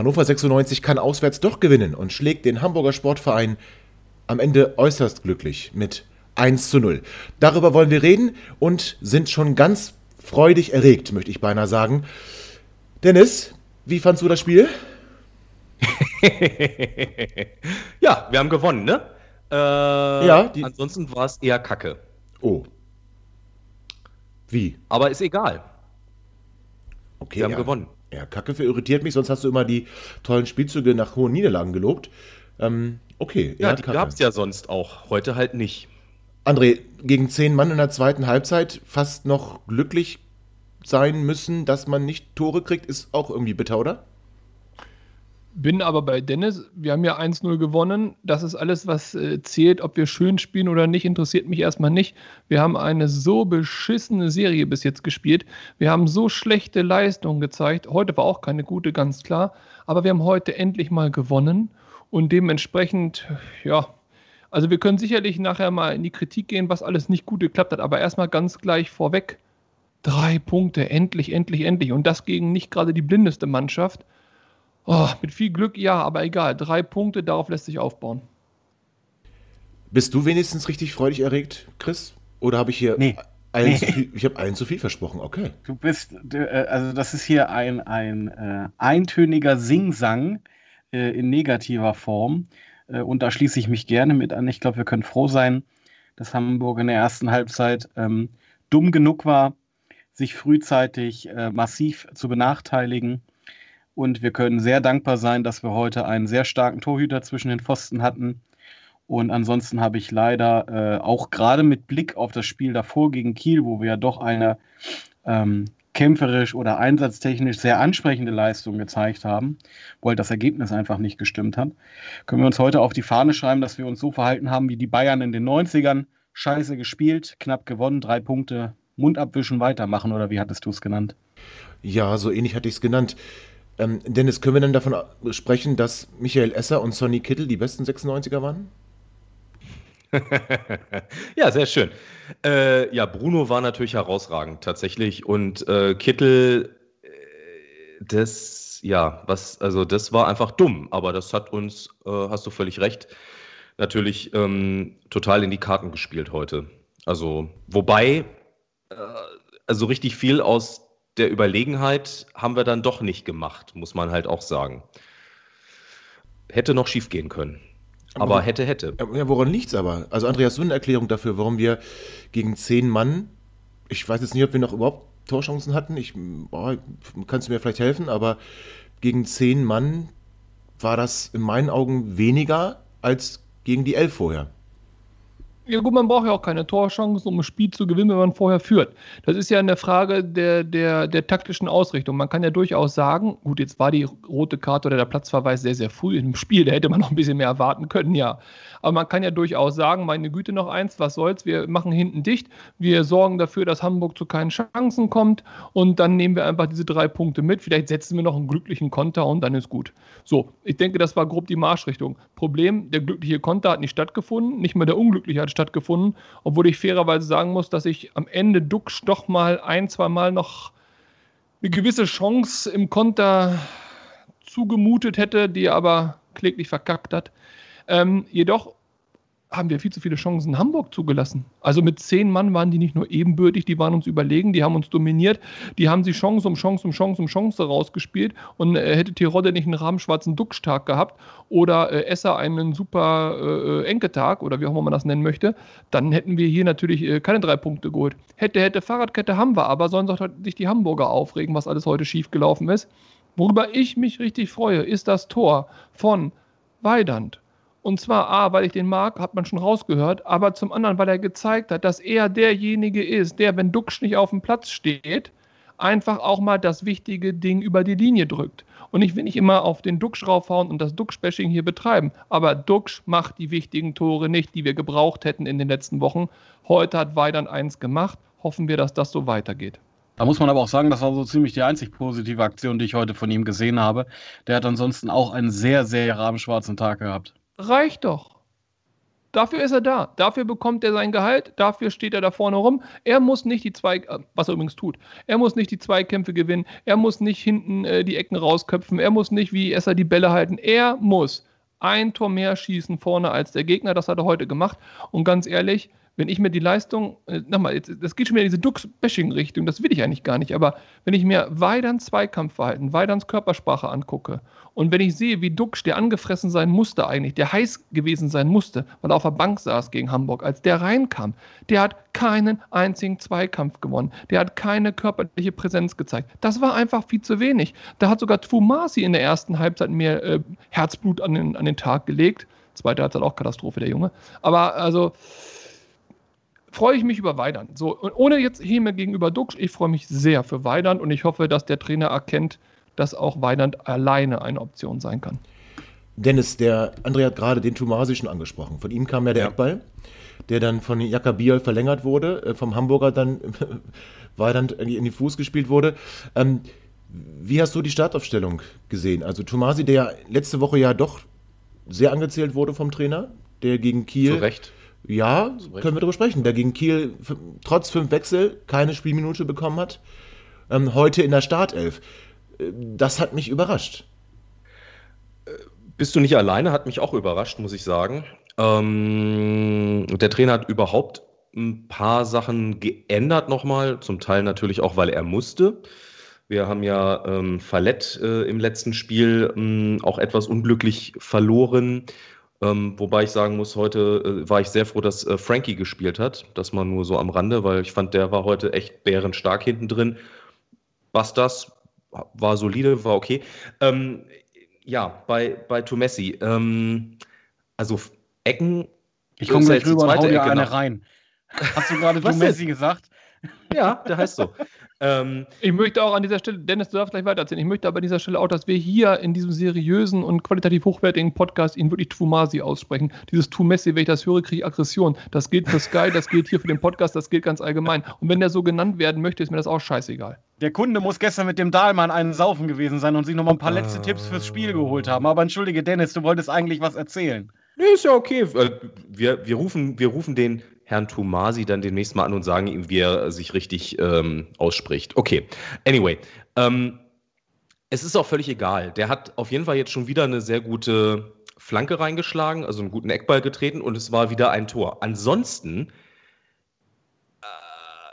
Hannover 96 kann auswärts doch gewinnen und schlägt den Hamburger Sportverein am Ende äußerst glücklich mit 1 zu 0. Darüber wollen wir reden und sind schon ganz freudig erregt, möchte ich beinahe sagen. Dennis, wie fandst du das Spiel? ja, wir haben gewonnen, ne? Äh, ja. Ansonsten war es eher Kacke. Oh. Wie? Aber ist egal. Okay. Wir haben ja. gewonnen. Ja, Kacke für irritiert mich, sonst hast du immer die tollen Spielzüge nach hohen Niederlagen gelobt. Ähm, okay. Ja, die gab es ja sonst auch. Heute halt nicht. André, gegen zehn Mann in der zweiten Halbzeit fast noch glücklich sein müssen, dass man nicht Tore kriegt, ist auch irgendwie bitter, oder? Bin aber bei Dennis. Wir haben ja 1-0 gewonnen. Das ist alles, was äh, zählt. Ob wir schön spielen oder nicht, interessiert mich erstmal nicht. Wir haben eine so beschissene Serie bis jetzt gespielt. Wir haben so schlechte Leistungen gezeigt. Heute war auch keine gute, ganz klar. Aber wir haben heute endlich mal gewonnen. Und dementsprechend, ja, also wir können sicherlich nachher mal in die Kritik gehen, was alles nicht gut geklappt hat. Aber erstmal ganz gleich vorweg. Drei Punkte, endlich, endlich, endlich. Und das gegen nicht gerade die blindeste Mannschaft. Oh, mit viel Glück ja, aber egal. Drei Punkte, darauf lässt sich aufbauen. Bist du wenigstens richtig freudig erregt, Chris? Oder habe ich hier nee. allen nee. zu viel, ich habe allen zu viel versprochen, okay. Du bist, äh, also das ist hier ein, ein äh, eintöniger Singsang äh, in negativer Form. Äh, und da schließe ich mich gerne mit an. Ich glaube, wir können froh sein, dass Hamburg in der ersten Halbzeit ähm, dumm genug war, sich frühzeitig äh, massiv zu benachteiligen und wir können sehr dankbar sein, dass wir heute einen sehr starken Torhüter zwischen den Pfosten hatten. Und ansonsten habe ich leider äh, auch gerade mit Blick auf das Spiel davor gegen Kiel, wo wir ja doch eine ähm, kämpferisch oder einsatztechnisch sehr ansprechende Leistung gezeigt haben, halt das Ergebnis einfach nicht gestimmt hat, können wir uns heute auf die Fahne schreiben, dass wir uns so verhalten haben wie die Bayern in den 90ern. Scheiße gespielt, knapp gewonnen, drei Punkte, Mund abwischen, weitermachen oder wie hattest du es genannt? Ja, so ähnlich hatte ich es genannt. Ähm, Dennis, können wir denn davon sprechen, dass Michael Esser und Sonny Kittel die besten 96er waren? ja, sehr schön. Äh, ja, Bruno war natürlich herausragend, tatsächlich. Und äh, Kittel, äh, das, ja, was, also das war einfach dumm, aber das hat uns, äh, hast du völlig recht, natürlich ähm, total in die Karten gespielt heute. Also, wobei, äh, also richtig viel aus der Überlegenheit haben wir dann doch nicht gemacht, muss man halt auch sagen. Hätte noch schief gehen können. Aber, aber hätte, hätte. Ja, woran liegt es aber? Also, Andreas, so eine Erklärung dafür, warum wir gegen zehn Mann, ich weiß jetzt nicht, ob wir noch überhaupt Torchancen hatten, ich, oh, kannst du mir vielleicht helfen, aber gegen zehn Mann war das in meinen Augen weniger als gegen die elf vorher. Ja gut, man braucht ja auch keine Torchancen, um ein Spiel zu gewinnen, wenn man vorher führt. Das ist ja eine Frage der, der, der taktischen Ausrichtung. Man kann ja durchaus sagen, gut, jetzt war die rote Karte oder der Platzverweis sehr, sehr früh im Spiel, da hätte man noch ein bisschen mehr erwarten können, ja. Aber man kann ja durchaus sagen, meine Güte, noch eins, was soll's, wir machen hinten dicht, wir sorgen dafür, dass Hamburg zu keinen Chancen kommt und dann nehmen wir einfach diese drei Punkte mit. Vielleicht setzen wir noch einen glücklichen Konter und dann ist gut. So, ich denke, das war grob die Marschrichtung. Problem, der glückliche Konter hat nicht stattgefunden, nicht mal der unglückliche hat stattgefunden stattgefunden, obwohl ich fairerweise sagen muss, dass ich am Ende Duxch doch mal ein, zwei Mal noch eine gewisse Chance im Konter zugemutet hätte, die er aber kläglich verkackt hat. Ähm, jedoch haben wir viel zu viele Chancen Hamburg zugelassen. Also mit zehn Mann waren die nicht nur ebenbürtig, die waren uns überlegen, die haben uns dominiert, die haben sie Chance um Chance um Chance um Chance rausgespielt und äh, hätte Tirode nicht einen rahmenschwarzen Duxtag gehabt oder äh, Esser einen super äh, Enke-Tag oder wie auch immer man das nennen möchte, dann hätten wir hier natürlich äh, keine drei Punkte geholt. Hätte, hätte, Fahrradkette haben wir, aber sollen sich die Hamburger aufregen, was alles heute schief gelaufen ist. Worüber ich mich richtig freue, ist das Tor von Weidand. Und zwar A, weil ich den mag, hat man schon rausgehört, aber zum anderen, weil er gezeigt hat, dass er derjenige ist, der, wenn Duxch nicht auf dem Platz steht, einfach auch mal das wichtige Ding über die Linie drückt. Und ich will nicht immer auf den Duxch raufhauen und das Duxch-Bashing hier betreiben. Aber Duxch macht die wichtigen Tore nicht, die wir gebraucht hätten in den letzten Wochen. Heute hat Weidand eins gemacht. Hoffen wir, dass das so weitergeht. Da muss man aber auch sagen, das war so ziemlich die einzig positive Aktion, die ich heute von ihm gesehen habe. Der hat ansonsten auch einen sehr, sehr rabenschwarzen Tag gehabt. Reicht doch. Dafür ist er da. Dafür bekommt er sein Gehalt. Dafür steht er da vorne rum. Er muss nicht die zwei, äh, was er übrigens tut. Er muss nicht die Zweikämpfe gewinnen. Er muss nicht hinten äh, die Ecken rausköpfen. Er muss nicht wie Esser die Bälle halten. Er muss ein Tor mehr schießen vorne als der Gegner. Das hat er heute gemacht. Und ganz ehrlich, wenn ich mir die Leistung, äh, nochmal, das geht schon wieder in diese Dux-Bashing-Richtung, das will ich eigentlich gar nicht, aber wenn ich mir Weidans Zweikampfverhalten, Weidans Körpersprache angucke und wenn ich sehe, wie Dux, der angefressen sein musste eigentlich, der heiß gewesen sein musste, weil er auf der Bank saß gegen Hamburg, als der reinkam, der hat keinen einzigen Zweikampf gewonnen, der hat keine körperliche Präsenz gezeigt. Das war einfach viel zu wenig. Da hat sogar Twumasi in der ersten Halbzeit mehr äh, Herzblut an den, an den Tag gelegt. Zweite Halbzeit auch Katastrophe, der Junge. Aber also, freue ich mich über Weidand. So, und ohne jetzt Häme gegenüber Dux, ich freue mich sehr für Weidand und ich hoffe, dass der Trainer erkennt, dass auch Weidand alleine eine Option sein kann. Dennis, der André hat gerade den Tumasi schon angesprochen. Von ihm kam ja der ja. Eckball, der dann von Jakabiol verlängert wurde, äh, vom Hamburger dann Weidand in die Fuß gespielt wurde. Ähm, wie hast du die Startaufstellung gesehen? Also Tumasi, der letzte Woche ja doch sehr angezählt wurde vom Trainer, der gegen Kiel. Zu Recht ja, können wir darüber sprechen. Der gegen Kiel trotz fünf Wechsel keine Spielminute bekommen hat. Ähm, heute in der Startelf. Äh, das hat mich überrascht. Bist du nicht alleine? Hat mich auch überrascht, muss ich sagen. Ähm, der Trainer hat überhaupt ein paar Sachen geändert nochmal. Zum Teil natürlich auch, weil er musste. Wir haben ja ähm, Fallett äh, im letzten Spiel ähm, auch etwas unglücklich verloren. Ähm, wobei ich sagen muss, heute äh, war ich sehr froh, dass äh, Frankie gespielt hat. Das mal nur so am Rande, weil ich fand, der war heute echt bärenstark hinten drin. Bastas war solide, war okay. Ähm, ja, bei, bei Tomessi. Ähm, also Ecken. Ich komme gleich rüber und hau dir eine rein. Hast du gerade Tomessi gesagt? Ja, der heißt so. Ähm, ich möchte auch an dieser Stelle, Dennis, du darfst gleich weitererzählen, ich möchte aber an dieser Stelle auch, dass wir hier in diesem seriösen und qualitativ hochwertigen Podcast ihn wirklich Tumasi aussprechen. Dieses Tumessi, wenn ich das höre, kriege ich Aggression. Das gilt für Sky, das gilt hier für den Podcast, das gilt ganz allgemein. Und wenn der so genannt werden möchte, ist mir das auch scheißegal. Der Kunde muss gestern mit dem Dahlmann einen Saufen gewesen sein und sich nochmal ein paar letzte uh. Tipps fürs Spiel geholt haben. Aber entschuldige, Dennis, du wolltest eigentlich was erzählen. Nee, ist ja okay. Äh, wir, wir, rufen, wir rufen den Herrn Tumasi dann demnächst mal an und sagen ihm, wie er sich richtig ähm, ausspricht. Okay, anyway. Ähm, es ist auch völlig egal. Der hat auf jeden Fall jetzt schon wieder eine sehr gute Flanke reingeschlagen, also einen guten Eckball getreten und es war wieder ein Tor. Ansonsten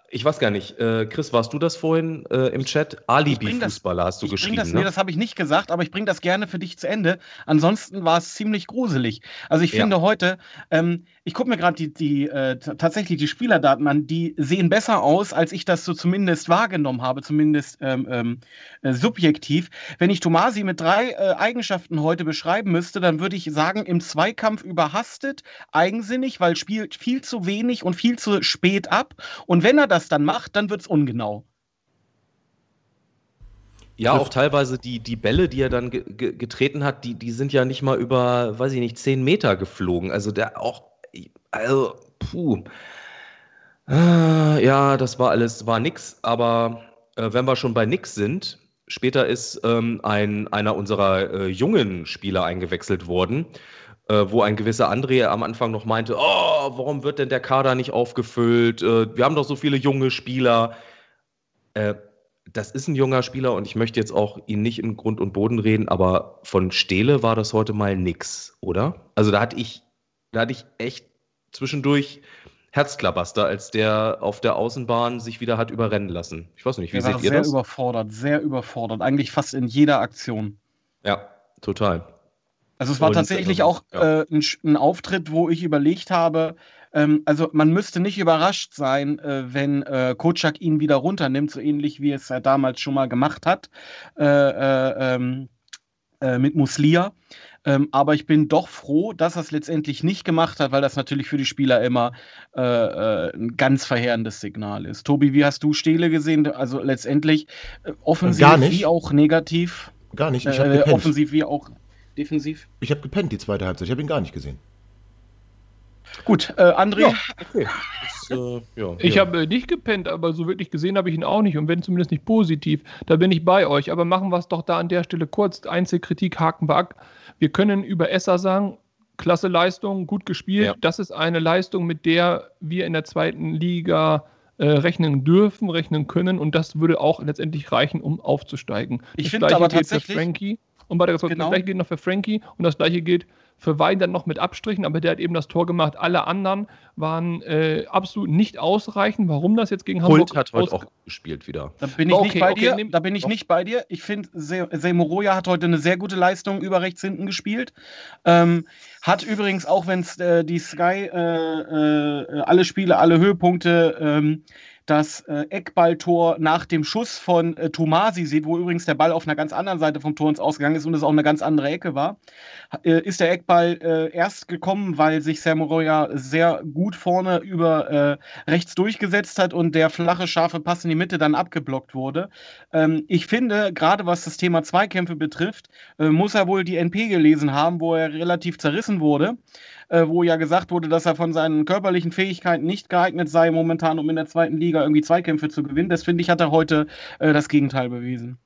ich weiß gar nicht. Äh, Chris, warst du das vorhin äh, im Chat? Alibi-Fußballer hast du geschrieben. Das, ne? Nee, das habe ich nicht gesagt, aber ich bringe das gerne für dich zu Ende. Ansonsten war es ziemlich gruselig. Also ich finde ja. heute, ähm, ich gucke mir gerade die, die äh, tatsächlich die Spielerdaten an, die sehen besser aus, als ich das so zumindest wahrgenommen habe, zumindest ähm, ähm, äh, subjektiv. Wenn ich Tomasi mit drei äh, Eigenschaften heute beschreiben müsste, dann würde ich sagen, im Zweikampf überhastet, eigensinnig, weil spielt viel zu wenig und viel zu spät ab. Und wenn er das dann macht, dann wird es ungenau. Ja, auch teilweise die, die Bälle, die er dann ge getreten hat, die, die sind ja nicht mal über, weiß ich nicht, zehn Meter geflogen. Also der auch also, puh. Äh, ja, das war alles, war nix, aber äh, wenn wir schon bei nix sind, später ist ähm, ein, einer unserer äh, jungen Spieler eingewechselt worden, äh, wo ein gewisser André am Anfang noch meinte, oh, warum wird denn der Kader nicht aufgefüllt? Äh, wir haben doch so viele junge Spieler. Äh, das ist ein junger Spieler und ich möchte jetzt auch ihn nicht in Grund und Boden reden, aber von Stele war das heute mal nix, oder? Also da hatte ich, da hatte ich echt zwischendurch Herzklabaster, als der auf der Außenbahn sich wieder hat überrennen lassen. Ich weiß nicht, wie er seht war ihr sehr das? Sehr überfordert, sehr überfordert. Eigentlich fast in jeder Aktion. Ja, total. Also es war Und, tatsächlich also, auch ja. äh, ein, ein, Auftritt, wo ich überlegt habe, ähm, also man müsste nicht überrascht sein, äh, wenn äh, Kocak ihn wieder runternimmt, so ähnlich wie es er damals schon mal gemacht hat äh, äh, ähm, äh, mit Muslia. Ähm, aber ich bin doch froh, dass er es letztendlich nicht gemacht hat, weil das natürlich für die Spieler immer äh, äh, ein ganz verheerendes Signal ist. Tobi, wie hast du Stele gesehen? Also letztendlich äh, offensiv wie auch negativ. Gar nicht. Ich äh, offensiv wie auch defensiv. Ich habe gepennt die zweite Halbzeit. Ich habe ihn gar nicht gesehen. Gut, äh, André. Ja, okay. Das, äh, ja, ich ja. habe nicht gepennt, aber so wirklich gesehen habe ich ihn auch nicht und wenn zumindest nicht positiv. Da bin ich bei euch. Aber machen wir es doch da an der Stelle kurz. Einzelkritik haken wir ab. Wir können über Esser sagen, klasse Leistung, gut gespielt. Ja. Das ist eine Leistung, mit der wir in der zweiten Liga äh, rechnen dürfen, rechnen können und das würde auch letztendlich reichen, um aufzusteigen. Ich finde aber tatsächlich. Und bei der genau. das gleiche gilt noch für Frankie und das gleiche gilt für Wein dann noch mit Abstrichen, aber der hat eben das Tor gemacht. Alle anderen waren äh, absolut nicht ausreichend. Warum das jetzt gegen Hamburg? Hult hat heute auch gespielt wieder. Da bin ich okay, nicht bei okay, dir. da bin ich nicht bei dir. Ich finde, Seymoroja hat heute eine sehr gute Leistung über rechts hinten gespielt. Ähm, hat übrigens, auch wenn es äh, die Sky äh, äh, alle Spiele, alle Höhepunkte ähm, das äh, Eckballtor nach dem Schuss von äh, Tomasi sieht, wo übrigens der Ball auf einer ganz anderen Seite vom Tor ins Ausgegangen ist und es auch eine ganz andere Ecke war, äh, ist der Eckball äh, erst gekommen, weil sich Samoroya sehr gut vorne über äh, rechts durchgesetzt hat und der flache, scharfe Pass in die Mitte dann abgeblockt wurde. Ähm, ich finde, gerade was das Thema Zweikämpfe betrifft, äh, muss er wohl die NP gelesen haben, wo er relativ zerrissen wurde äh, wo ja gesagt wurde, dass er von seinen körperlichen Fähigkeiten nicht geeignet sei, momentan, um in der zweiten Liga irgendwie Zweikämpfe zu gewinnen. Das finde ich, hat er heute äh, das Gegenteil bewiesen.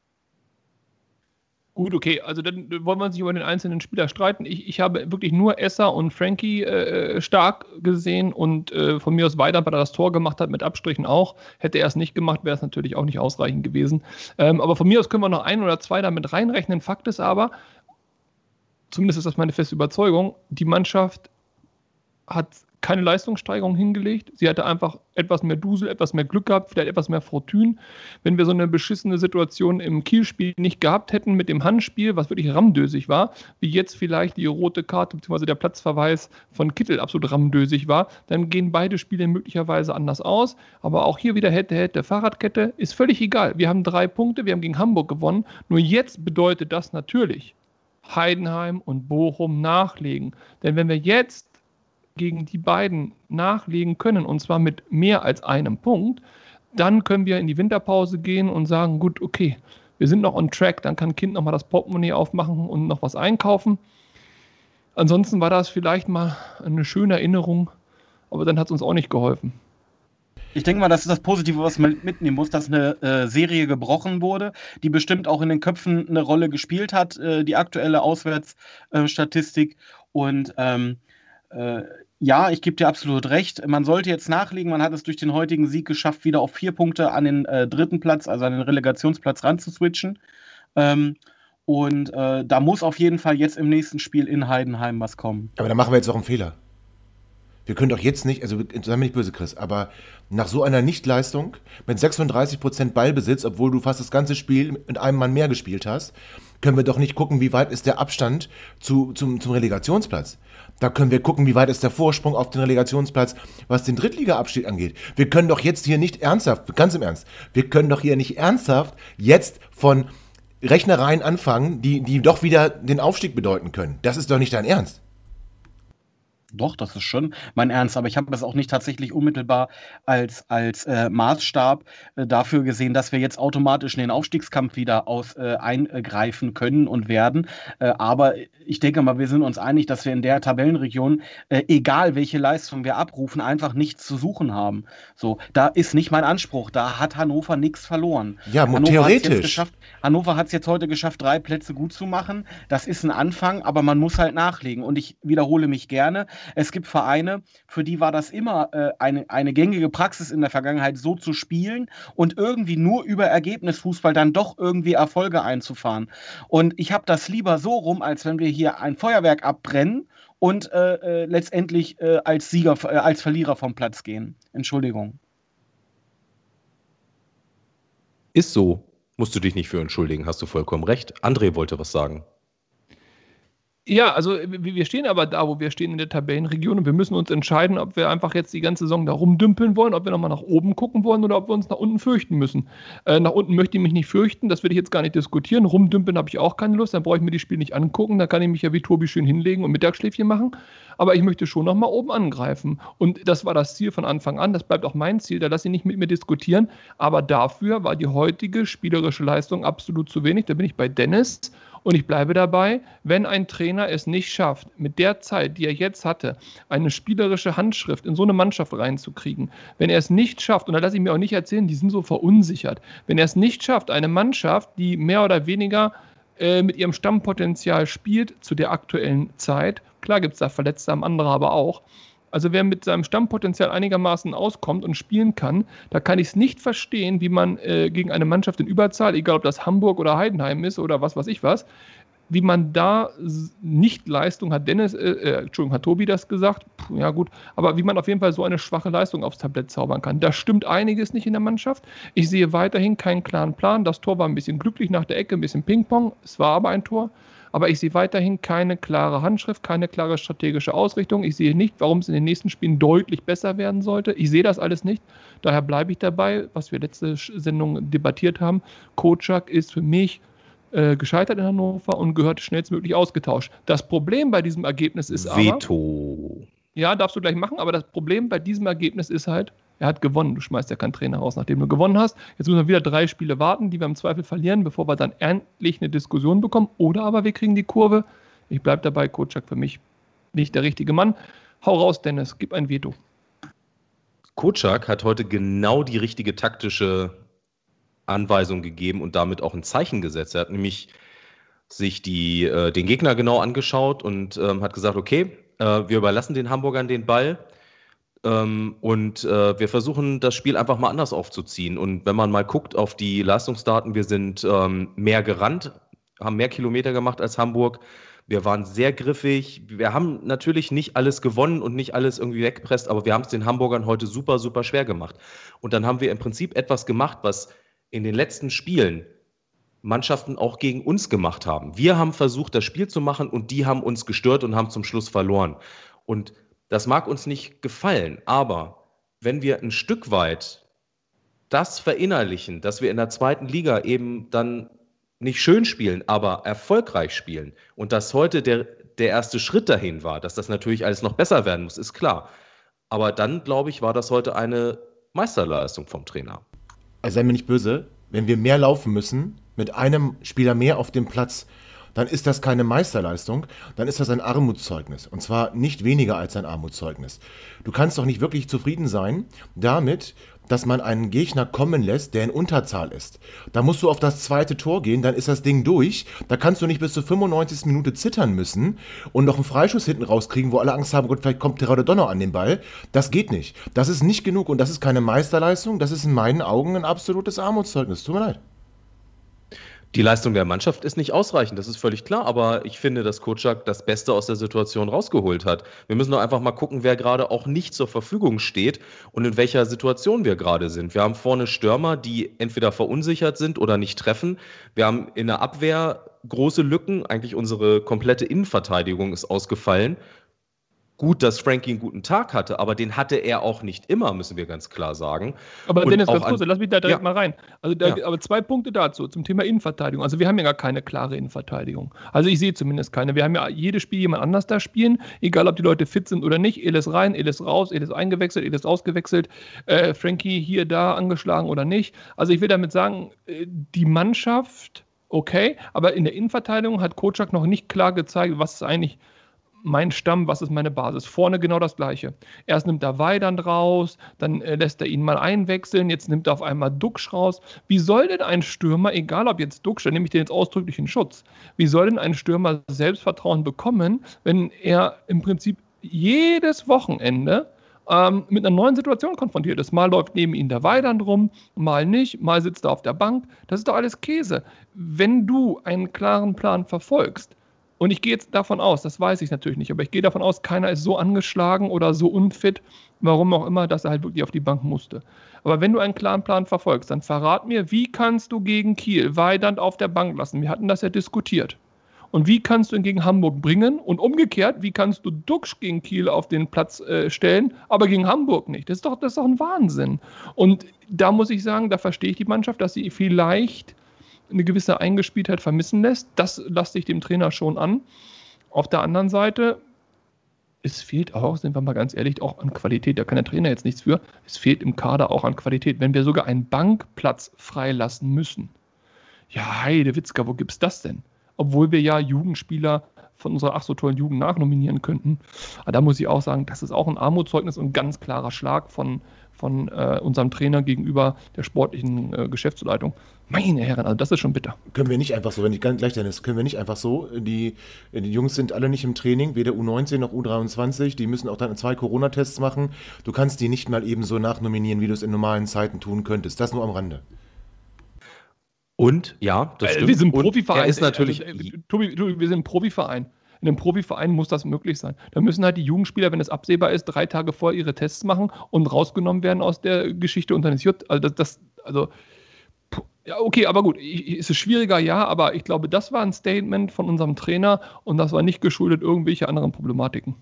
Gut, okay, also dann wollen wir uns nicht über den einzelnen Spieler streiten. Ich, ich habe wirklich nur Esser und Frankie äh, stark gesehen und äh, von mir aus weiter, weil er das Tor gemacht hat, mit Abstrichen auch. Hätte er es nicht gemacht, wäre es natürlich auch nicht ausreichend gewesen. Ähm, aber von mir aus können wir noch ein oder zwei damit reinrechnen. Fakt ist aber, zumindest ist das meine feste Überzeugung, die Mannschaft hat keine Leistungssteigerung hingelegt. Sie hatte einfach etwas mehr Dusel, etwas mehr Glück gehabt, vielleicht etwas mehr Fortune. Wenn wir so eine beschissene Situation im Kielspiel nicht gehabt hätten mit dem Handspiel, was wirklich ramdösig war, wie jetzt vielleicht die rote Karte bzw. der Platzverweis von Kittel absolut ramdösig war, dann gehen beide Spiele möglicherweise anders aus. Aber auch hier wieder hätte, hätte, Fahrradkette, ist völlig egal. Wir haben drei Punkte, wir haben gegen Hamburg gewonnen. Nur jetzt bedeutet das natürlich, Heidenheim und Bochum nachlegen. Denn wenn wir jetzt gegen die beiden nachlegen können, und zwar mit mehr als einem Punkt, dann können wir in die Winterpause gehen und sagen, gut, okay, wir sind noch on track, dann kann Kind nochmal das Portemonnaie aufmachen und noch was einkaufen. Ansonsten war das vielleicht mal eine schöne Erinnerung, aber dann hat es uns auch nicht geholfen. Ich denke mal, das ist das Positive, was man mitnehmen muss, dass eine äh, Serie gebrochen wurde, die bestimmt auch in den Köpfen eine Rolle gespielt hat, äh, die aktuelle Auswärtsstatistik. Äh, und ähm, äh, ja, ich gebe dir absolut recht. Man sollte jetzt nachlegen. Man hat es durch den heutigen Sieg geschafft, wieder auf vier Punkte an den äh, dritten Platz, also an den Relegationsplatz ranzuswitchen. Ähm, und äh, da muss auf jeden Fall jetzt im nächsten Spiel in Heidenheim was kommen. Aber da machen wir jetzt auch einen Fehler. Wir können doch jetzt nicht, also sei mir nicht böse, Chris, aber nach so einer Nichtleistung mit 36% Ballbesitz, obwohl du fast das ganze Spiel mit einem Mann mehr gespielt hast, können wir doch nicht gucken, wie weit ist der Abstand zu, zum, zum Relegationsplatz. Da können wir gucken, wie weit ist der Vorsprung auf den Relegationsplatz, was den Drittliga-Abstieg angeht. Wir können doch jetzt hier nicht ernsthaft, ganz im Ernst, wir können doch hier nicht ernsthaft jetzt von Rechnereien anfangen, die, die doch wieder den Aufstieg bedeuten können. Das ist doch nicht dein Ernst. Doch, das ist schon mein Ernst, aber ich habe es auch nicht tatsächlich unmittelbar als, als äh, Maßstab äh, dafür gesehen, dass wir jetzt automatisch in den Aufstiegskampf wieder aus, äh, eingreifen können und werden. Äh, aber ich denke mal, wir sind uns einig, dass wir in der Tabellenregion, äh, egal welche Leistung wir abrufen, einfach nichts zu suchen haben. So, da ist nicht mein Anspruch. Da hat Hannover nichts verloren. Ja, Hannover theoretisch. Hannover hat es jetzt heute geschafft, drei Plätze gut zu machen. Das ist ein Anfang, aber man muss halt nachlegen. Und ich wiederhole mich gerne es gibt Vereine, für die war das immer äh, eine, eine gängige Praxis in der Vergangenheit, so zu spielen und irgendwie nur über Ergebnisfußball dann doch irgendwie Erfolge einzufahren. Und ich habe das lieber so rum, als wenn wir hier ein Feuerwerk abbrennen und äh, äh, letztendlich äh, als Sieger, äh, als Verlierer vom Platz gehen. Entschuldigung. Ist so. Musst du dich nicht für entschuldigen, hast du vollkommen recht. André wollte was sagen Ja, also wir stehen aber da, wo wir stehen in der Tabellenregion und wir müssen uns entscheiden, ob wir einfach jetzt die ganze Saison da rumdümpeln wollen, ob wir nochmal nach oben gucken wollen oder ob wir uns nach unten fürchten müssen. Äh, nach unten möchte ich mich nicht fürchten, das will ich jetzt gar nicht diskutieren. Rumdümpeln habe ich auch keine Lust, dann brauche ich mir die Spiele nicht angucken, da kann ich mich ja wie Tobi schön hinlegen und Mittagsschläfchen machen. Aber ich möchte schon nochmal oben angreifen. Und das war das Ziel von Anfang an, das bleibt auch mein Ziel, da lasse ich nicht mit mir diskutieren. Aber dafür war die heutige spielerische Leistung absolut zu wenig. Da bin ich bei Dennis. Und ich bleibe dabei, wenn ein Trainer es nicht schafft, mit der Zeit, die er jetzt hatte, eine spielerische Handschrift in so eine Mannschaft reinzukriegen, wenn er es nicht schafft, und da lasse ich mir auch nicht erzählen, die sind so verunsichert, wenn er es nicht schafft, eine Mannschaft, die mehr oder weniger äh, mit ihrem Stammpotenzial spielt zu der aktuellen Zeit, klar gibt es da Verletzte am anderen aber auch, also wer mit seinem Stammpotenzial einigermaßen auskommt und spielen kann, da kann ich es nicht verstehen, wie man äh, gegen eine Mannschaft in Überzahl, egal ob das Hamburg oder Heidenheim ist oder was weiß ich was, wie man da nicht Leistung hat. Dennis, äh, äh, Entschuldigung, hat Tobi das gesagt? Puh, ja gut, aber wie man auf jeden Fall so eine schwache Leistung aufs Tablett zaubern kann. Da stimmt einiges nicht in der Mannschaft. Ich sehe weiterhin keinen klaren Plan. Das Tor war ein bisschen glücklich nach der Ecke, ein bisschen Ping-Pong. Es war aber ein Tor aber ich sehe weiterhin keine klare Handschrift, keine klare strategische Ausrichtung. Ich sehe nicht, warum es in den nächsten Spielen deutlich besser werden sollte. Ich sehe das alles nicht. Daher bleibe ich dabei, was wir letzte Sendung debattiert haben. Kocak ist für mich äh, gescheitert in Hannover und gehört schnellstmöglich ausgetauscht. Das Problem bei diesem Ergebnis ist Veto. aber. Veto. Ja, darfst du gleich machen, aber das Problem bei diesem Ergebnis ist halt, er hat gewonnen. Du schmeißt ja keinen Trainer raus, nachdem du gewonnen hast. Jetzt müssen wir wieder drei Spiele warten, die wir im Zweifel verlieren, bevor wir dann endlich eine Diskussion bekommen. Oder aber wir kriegen die Kurve. Ich bleibe dabei, Kocak für mich nicht der richtige Mann. Hau raus, Dennis, gib ein Veto. Kocak hat heute genau die richtige taktische Anweisung gegeben und damit auch ein Zeichen gesetzt. Er hat nämlich sich die, äh, den Gegner genau angeschaut und ähm, hat gesagt, okay, äh, wir überlassen den Hamburgern den Ball ähm, und äh, wir versuchen das Spiel einfach mal anders aufzuziehen. Und wenn man mal guckt auf die Leistungsdaten, wir sind ähm, mehr gerannt, haben mehr Kilometer gemacht als Hamburg. Wir waren sehr griffig. Wir haben natürlich nicht alles gewonnen und nicht alles irgendwie weggepresst, aber wir haben es den Hamburgern heute super, super schwer gemacht. Und dann haben wir im Prinzip etwas gemacht, was in den letzten Spielen Mannschaften auch gegen uns gemacht haben. Wir haben versucht, das Spiel zu machen und die haben uns gestört und haben zum Schluss verloren. Und das mag uns nicht gefallen, aber wenn wir ein Stück weit das verinnerlichen, dass wir in der zweiten Liga eben dann nicht schön spielen, aber erfolgreich spielen und dass heute der, der erste Schritt dahin war, dass das natürlich alles noch besser werden muss, ist klar. Aber dann, glaube ich, war das heute eine Meisterleistung vom Trainer. Also sei mir nicht böse, wenn wir mehr laufen müssen, mit einem Spieler mehr auf dem Platz, dann ist das keine Meisterleistung, dann ist das ein Armutszeugnis. Und zwar nicht weniger als ein Armutszeugnis. Du kannst doch nicht wirklich zufrieden sein damit, dass man einen Gegner kommen lässt, der in Unterzahl ist. Da musst du auf das zweite Tor gehen, dann ist das Ding durch. Da kannst du nicht bis zur 95. Minute zittern müssen und noch einen Freischuss hinten rauskriegen, wo alle Angst haben, Gott, vielleicht kommt Terodonner an den Ball. Das geht nicht. Das ist nicht genug und das ist keine Meisterleistung. Das ist in meinen Augen ein absolutes Armutszeugnis. Tut mir leid. Die Leistung der Mannschaft ist nicht ausreichend, das ist völlig klar, aber ich finde, dass Kocak das Beste aus der Situation rausgeholt hat. Wir müssen doch einfach mal gucken, wer gerade auch nicht zur Verfügung steht und in welcher Situation wir gerade sind. Wir haben vorne Stürmer, die entweder verunsichert sind oder nicht treffen. Wir haben in der Abwehr große Lücken, eigentlich unsere komplette Innenverteidigung ist ausgefallen gut, dass Frankie einen guten Tag hatte, aber den hatte er auch nicht immer, müssen wir ganz klar sagen. Aber Dennis, ganz kurz, lass mich da direkt ja. mal rein. Also da, ja. aber zwei Punkte dazu zum Thema Innenverteidigung. Also wir haben ja gar keine klare Innenverteidigung. Also ich sehe zumindest keine. Wir haben ja jedes Spiel jemand anders da spielen, egal ob die Leute fit sind oder nicht. Elis rein, Elis raus, Elis eingewechselt, Elis ausgewechselt, äh, Frankie hier, da angeschlagen oder nicht. Also ich will damit sagen, äh, die Mannschaft okay, aber in der Innenverteidigung hat Kocak noch nicht klar gezeigt, was es eigentlich mein Stamm, was ist meine Basis? Vorne genau das Gleiche. Erst nimmt er Weidand raus, dann äh, lässt er ihn mal einwechseln, jetzt nimmt er auf einmal Duxch raus. Wie soll denn ein Stürmer, egal ob jetzt Duxch, dann nehme ich den jetzt ausdrücklich in Schutz, wie soll denn ein Stürmer Selbstvertrauen bekommen, wenn er im Prinzip jedes Wochenende ähm, mit einer neuen Situation konfrontiert ist. Mal läuft neben ihm der Weidand rum, mal nicht, mal sitzt er auf der Bank. Das ist doch alles Käse. Wenn du einen klaren Plan verfolgst, und ich gehe jetzt davon aus, das weiß ich natürlich nicht, aber ich gehe davon aus, keiner ist so angeschlagen oder so unfit, warum auch immer, dass er halt wirklich auf die Bank musste. Aber wenn du einen klaren Plan verfolgst, dann verrat mir, wie kannst du gegen Kiel Weidand auf der Bank lassen? Wir hatten das ja diskutiert. Und wie kannst du ihn gegen Hamburg bringen? Und umgekehrt, wie kannst du Duxch gegen Kiel auf den Platz äh, stellen, aber gegen Hamburg nicht? Das ist, doch, das ist doch ein Wahnsinn. Und da muss ich sagen, da verstehe ich die Mannschaft, dass sie vielleicht eine gewisse Eingespieltheit vermissen lässt. Das lasse ich dem Trainer schon an. Auf der anderen Seite, es fehlt auch, sind wir mal ganz ehrlich, auch an Qualität. Da kann der Trainer jetzt nichts für. Es fehlt im Kader auch an Qualität. Wenn wir sogar einen Bankplatz freilassen müssen, ja, Heidewitzka, wo gibt es das denn? Obwohl wir ja Jugendspieler von unserer ach so tollen Jugend nachnominieren könnten. Aber da muss ich auch sagen, das ist auch ein Armutszeugnis und ein ganz klarer Schlag von, von äh, unserem Trainer gegenüber der sportlichen äh, Geschäftsleitung. Meine Herren, also das ist schon bitter. Können wir nicht einfach so, wenn ich ganz gleich Dennis, können wir nicht einfach so, die, die Jungs sind alle nicht im Training, weder U19 noch U23, die müssen auch dann zwei Corona-Tests machen. Du kannst die nicht mal eben so nachnominieren, wie du es in normalen Zeiten tun könntest. Das nur am Rande. Und ja, das Äh, stimmt. Wir sind Profiverein. Er ist natürlich. Also, äh, Tobi, Tobi, wir sind ein Profiverein. In einem Profiverein muss das möglich sein. Da müssen halt die Jugendspieler, wenn es absehbar ist, drei Tage vorher ihre Tests machen und rausgenommen werden aus der Geschichte und dann ist Jut. Also das, das also ja, okay, aber gut, ich- ist es schwieriger, ja, aber ich glaube, das war ein Statement von unserem Trainer und das war nicht geschuldet irgendwelche anderen Problematiken.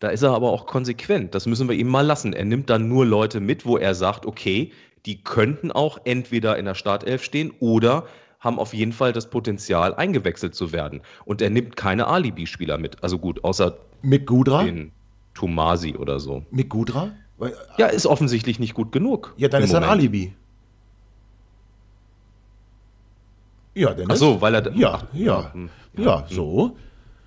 Da ist er aber auch konsequent. Das müssen wir ihm mal lassen. Er nimmt dann nur Leute mit, wo er sagt, okay, die könnten auch entweder in der Startelf stehen oder haben auf jeden Fall das Potenzial, eingewechselt zu werden. Und er nimmt keine Alibi-Spieler mit. Also gut, außer Mit Gudra? den Tomasi oder so. Mit Gudra? Ja, ist offensichtlich nicht gut genug. ja, dann ist er ein. Alibi. Ja, Dennis. Ach so, weil er. Ja, ach, ja. hm, Ja, so.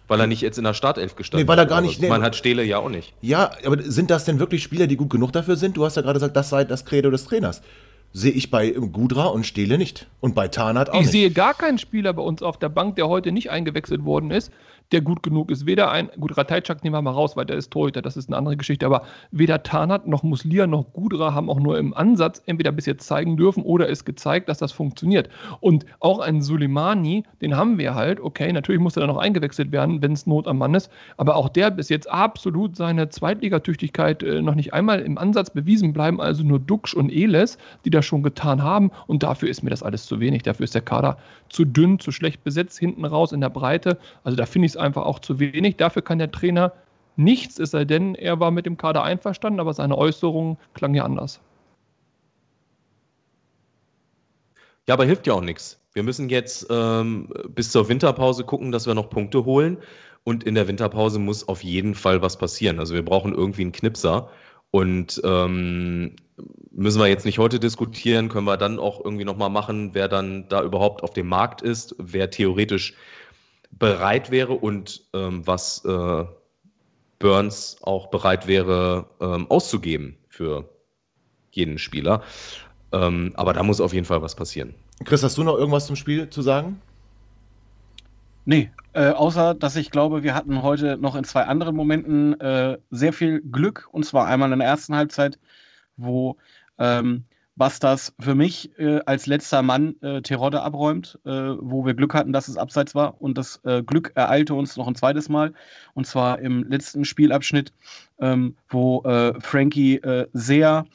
Weil er nicht jetzt in der Startelf gestanden Nee, weil er hat gar nicht- nee, Man hat Stele ja auch nicht. Ja, aber sind das denn wirklich Spieler, die gut genug dafür sind? Du hast ja gerade gesagt, das sei das Credo des Trainers. Sehe ich bei Gudra und Stehle nicht. Und bei Tarnat auch Ich nicht. sehe gar keinen Spieler bei uns auf der Bank, der heute nicht eingewechselt worden ist, der gut genug ist. Weder ein, gut, Ratajczak nehmen wir mal raus, weil der ist Torhüter, das ist eine andere Geschichte, aber weder Tarnat noch Muslia noch Gudra haben auch nur im Ansatz entweder bis jetzt zeigen dürfen oder ist gezeigt, dass das funktioniert. Und auch ein Suleimani, den haben wir halt, okay, natürlich muss er dann noch eingewechselt werden, wenn es Not am Mann ist, aber auch der bis jetzt absolut seine Zweitligatüchtigkeit äh, noch nicht einmal im Ansatz bewiesen bleiben, also nur Duxch und Eles, die das schon getan haben und dafür ist mir das alles zu wenig. Dafür ist der Kader zu dünn, zu schlecht besetzt, hinten raus in der Breite. Also da finde ich es einfach auch zu wenig. Dafür kann der Trainer nichts, es sei denn, er war mit dem Kader einverstanden, aber seine Äußerungen klangen ja anders. Ja, aber hilft ja auch nichts. Wir müssen jetzt ähm, bis zur Winterpause gucken, dass wir noch Punkte holen. Und in der Winterpause muss auf jeden Fall was passieren. Also wir brauchen irgendwie einen Knipser. Und ähm, müssen wir jetzt nicht heute diskutieren, können wir dann auch irgendwie nochmal machen, wer dann da überhaupt auf dem Markt ist, wer theoretisch bereit wäre und ähm, was äh, Burns auch bereit wäre ähm, auszugeben für jeden Spieler. Ähm, aber da muss auf jeden Fall was passieren. Chris, hast du noch irgendwas zum Spiel zu sagen? Nee, äh, außer dass ich glaube, wir hatten heute noch in zwei anderen Momenten äh, sehr viel Glück. Und zwar einmal in der ersten Halbzeit, wo ähm, Bastas für mich äh, als letzter Mann äh, Terodde abräumt, äh, wo wir Glück hatten, dass es abseits war. Und das äh, Glück ereilte uns noch ein zweites Mal. Und zwar im letzten Spielabschnitt, ähm, wo äh, Frankie äh, sehr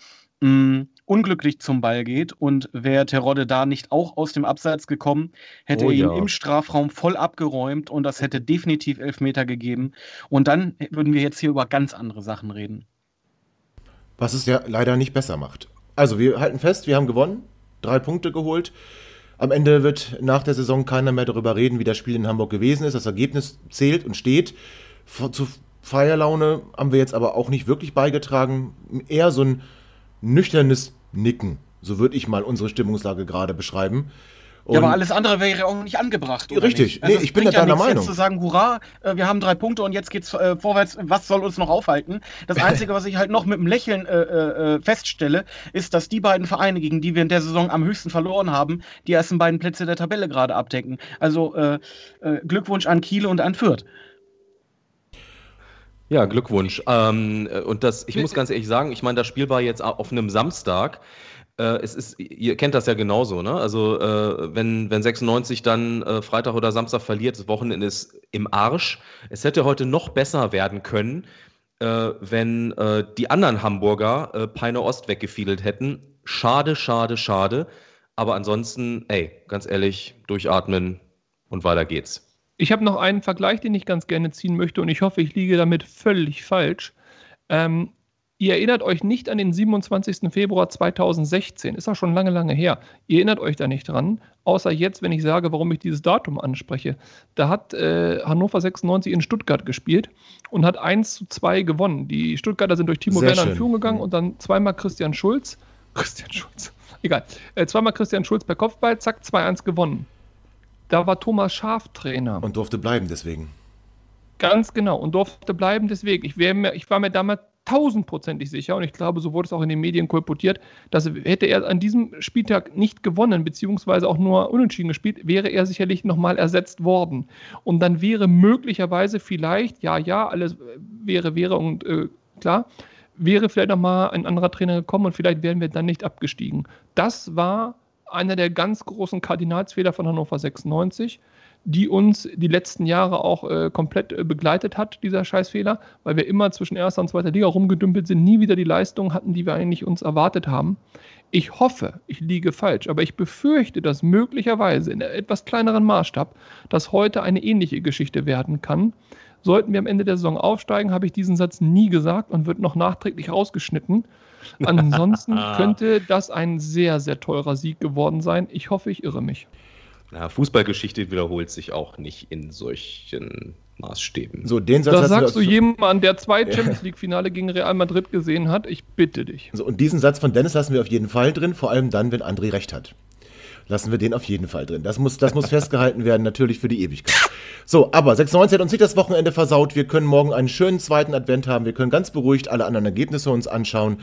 mh, unglücklich zum Ball geht. Und wäre Terodde da nicht auch aus dem Abseits gekommen, hätte Oh er ihn ja. im Strafraum voll abgeräumt und das hätte definitiv Elfmeter gegeben. Und dann würden wir jetzt hier über ganz andere Sachen reden. Was es ja leider nicht besser macht. Also, wir halten fest, wir haben gewonnen, drei Punkte geholt. Am Ende wird nach der Saison keiner mehr darüber reden, wie das Spiel in Hamburg gewesen ist. Das Ergebnis zählt und steht. Zu Feierlaune haben wir jetzt aber auch nicht wirklich beigetragen. Eher so ein nüchternes Nicken. So würde ich mal unsere Stimmungslage gerade beschreiben. Ja, aber Und- alles andere wäre ja auch nicht angebracht. Oder Richtig. Nicht? Also Nee, ich bin da deiner nichts, Meinung. Jetzt zu sagen, hurra, äh, wir haben drei Punkte und jetzt geht's äh, vorwärts. Was soll uns noch aufhalten? Das Einzige, was ich halt noch mit einem Lächeln äh, äh, feststelle, ist, dass die beiden Vereine, gegen die wir in der Saison am höchsten verloren haben, die ersten beiden Plätze der Tabelle gerade abdecken. Also äh, äh, Glückwunsch an Kiel und an Fürth. Ja, Glückwunsch. Ähm, äh, und das, ich muss ganz ehrlich sagen, ich meine, das Spiel war jetzt auf einem Samstag. Äh, es ist, ihr kennt das ja genauso, ne? Also äh, wenn, wenn 96 dann äh, Freitag oder Samstag verliert, das Wochenende ist im Arsch. Es hätte heute noch besser werden können, äh, wenn äh, die anderen Hamburger äh, Peine Ost weggefiedelt hätten. Schade, schade, schade. Aber ansonsten, ey, ganz ehrlich, durchatmen und weiter geht's. Ich habe noch einen Vergleich, den ich ganz gerne ziehen möchte und ich hoffe, ich liege damit völlig falsch. Ähm, ihr erinnert euch nicht an den 27. Februar 2016, ist auch schon lange, lange her. Ihr erinnert euch da nicht dran, außer jetzt, wenn ich sage, warum ich dieses Datum anspreche. Da hat äh, Hannover 96 in Stuttgart gespielt und hat 1 zu 2 gewonnen. Die Stuttgarter sind durch Timo Sehr Werner in schön. Führung gegangen Mhm. und dann zweimal Christian Schulz. Christian Schulz, egal. Äh, zweimal Christian Schulz per Kopfball, zack, 2-1 gewonnen. Da war Thomas Schaf Trainer. Und durfte bleiben deswegen. Ganz genau und durfte bleiben deswegen. Ich, mir, ich war mir damals tausendprozentig sicher und ich glaube, so wurde es auch in den Medien kolportiert, dass hätte er an diesem Spieltag nicht gewonnen, beziehungsweise auch nur unentschieden gespielt, wäre er sicherlich nochmal ersetzt worden. Und dann wäre möglicherweise vielleicht, ja, ja, alles wäre, wäre und äh, klar, wäre vielleicht nochmal ein anderer Trainer gekommen und vielleicht wären wir dann nicht abgestiegen. Das war einer der ganz großen Kardinalsfehler von Hannover 96 die uns die letzten Jahre auch äh, komplett äh, begleitet hat, dieser Scheißfehler, weil wir immer zwischen erster und zweiter Liga rumgedümpelt sind, nie wieder die Leistung hatten, die wir eigentlich uns erwartet haben. Ich hoffe, ich liege falsch, aber ich befürchte, dass möglicherweise in etwas kleineren Maßstab das heute eine ähnliche Geschichte werden kann. Sollten wir am Ende der Saison aufsteigen, habe ich diesen Satz nie gesagt und wird noch nachträglich rausgeschnitten. Ansonsten könnte das ein sehr, sehr teurer Sieg geworden sein. Ich hoffe, ich irre mich. Na, Fußballgeschichte wiederholt sich auch nicht in solchen Maßstäben. So, den Satz Das sagst du jemandem, der zwei Champions League-Finale gegen Real Madrid gesehen hat. Ich bitte dich. So, und diesen Satz von Dennis lassen wir auf jeden Fall drin, vor allem dann, wenn André recht hat. Lassen wir den auf jeden Fall drin. Das muss, das muss festgehalten werden, natürlich für die Ewigkeit. So, aber 96 hat uns nicht das Wochenende versaut. Wir können morgen einen schönen zweiten Advent haben. Wir können ganz beruhigt alle anderen Ergebnisse uns anschauen.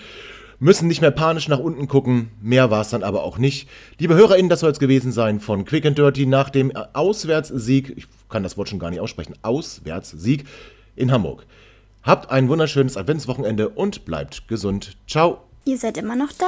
Müssen nicht mehr panisch nach unten gucken. Mehr war es dann aber auch nicht. Liebe HörerInnen, das soll es gewesen sein von Quick and Dirty nach dem Auswärtssieg. Ich kann das Wort schon gar nicht aussprechen. Auswärtssieg in Hamburg. Habt ein wunderschönes Adventswochenende und bleibt gesund. Ciao. Ihr seid immer noch da?